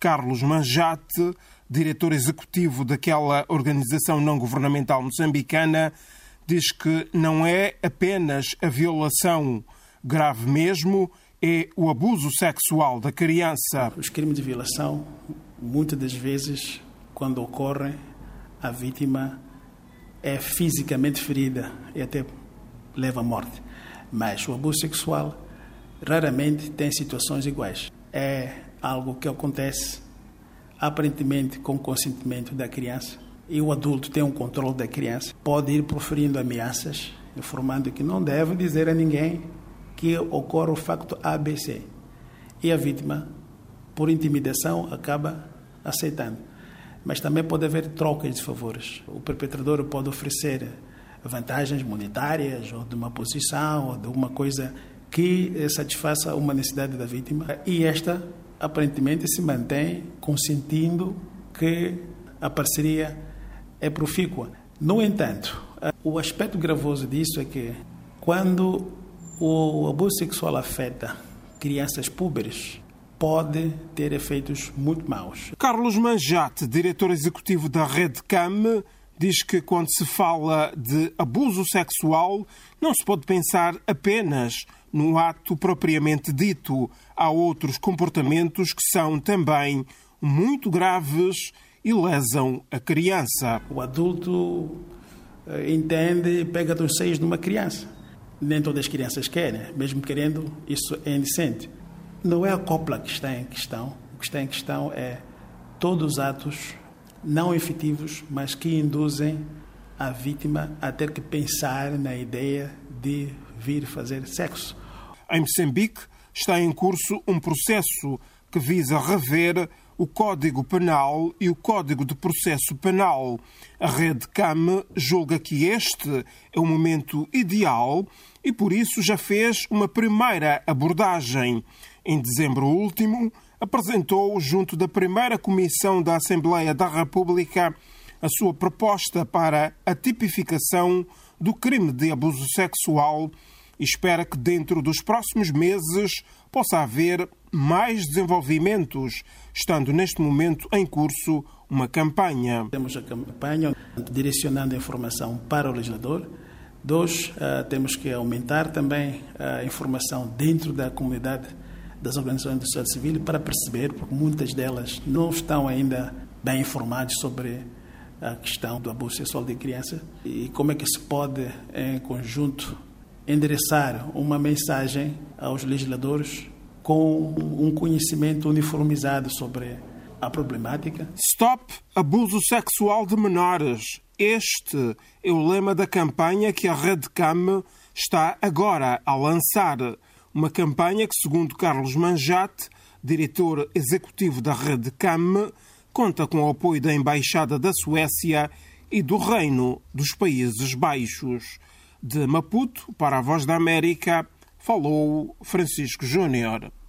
Carlos Manjate, diretor executivo daquela organização não governamental moçambicana, diz que não é apenas a violação grave mesmo, é o abuso sexual da criança. Os crimes de violação, muitas das vezes, quando ocorrem, a vítima é fisicamente ferida e até leva à morte. Mas o abuso sexual raramente tem situações iguais. É algo que acontece aparentemente com consentimento da criança e o adulto tem um controle da criança, pode ir proferindo ameaças, informando que não deve dizer a ninguém que ocorre o facto ABC. E a vítima, por intimidação, acaba aceitando. Mas também pode haver trocas de favores. O perpetrador pode oferecer vantagens monetárias, ou de uma posição, ou de alguma coisa que satisfaça uma necessidade da vítima. E esta, aparentemente, se mantém consentindo que a parceria é profícua. No entanto, o aspecto gravoso disso é que quando o abuso sexual afeta crianças púberes, pode ter efeitos muito maus. Carlos Manjate, diretor executivo da Rede CAM, diz que quando se fala de abuso sexual, não se pode pensar apenas no ato propriamente dito. Há outros comportamentos que são também muito graves e lesam a criança. O adulto eh, entende e pega dos seios de uma criança nem todas as crianças querem, mesmo querendo, isso é indecente. Não é a copla que está em questão, o que está em questão é todos os atos não efetivos, mas que induzem a vítima a ter que pensar na ideia de vir fazer sexo. Em Moçambique está em curso um processo que visa rever o Código Penal e o Código de Processo Penal. A Rede CAM julga que este é o momento ideal e por isso já fez uma primeira abordagem. Em dezembro último, apresentou, junto da primeira Comissão da Assembleia da República, a sua proposta para a tipificação do crime de abuso sexual e espera que dentro dos próximos meses possa haver mais desenvolvimentos, estando neste momento em curso uma campanha. Temos a campanha direcionando a informação para o legislador. Dois, uh, temos que aumentar também a informação dentro da comunidade das organizações da sociedade civil para perceber, porque muitas delas não estão ainda bem informadas sobre a questão do abuso sexual de criança e como é que se pode, em conjunto, endereçar uma mensagem aos legisladores com um conhecimento uniformizado sobre a problemática. Stop abuso sexual de menores. Este é o lema da campanha que a Redcam está agora a lançar. Uma campanha que, segundo Carlos Manjate, diretor executivo da Redcam, conta com o apoio da Embaixada da Suécia e do Reino dos Países Baixos. De Maputo para a Voz da América, falou Francisco Júnior.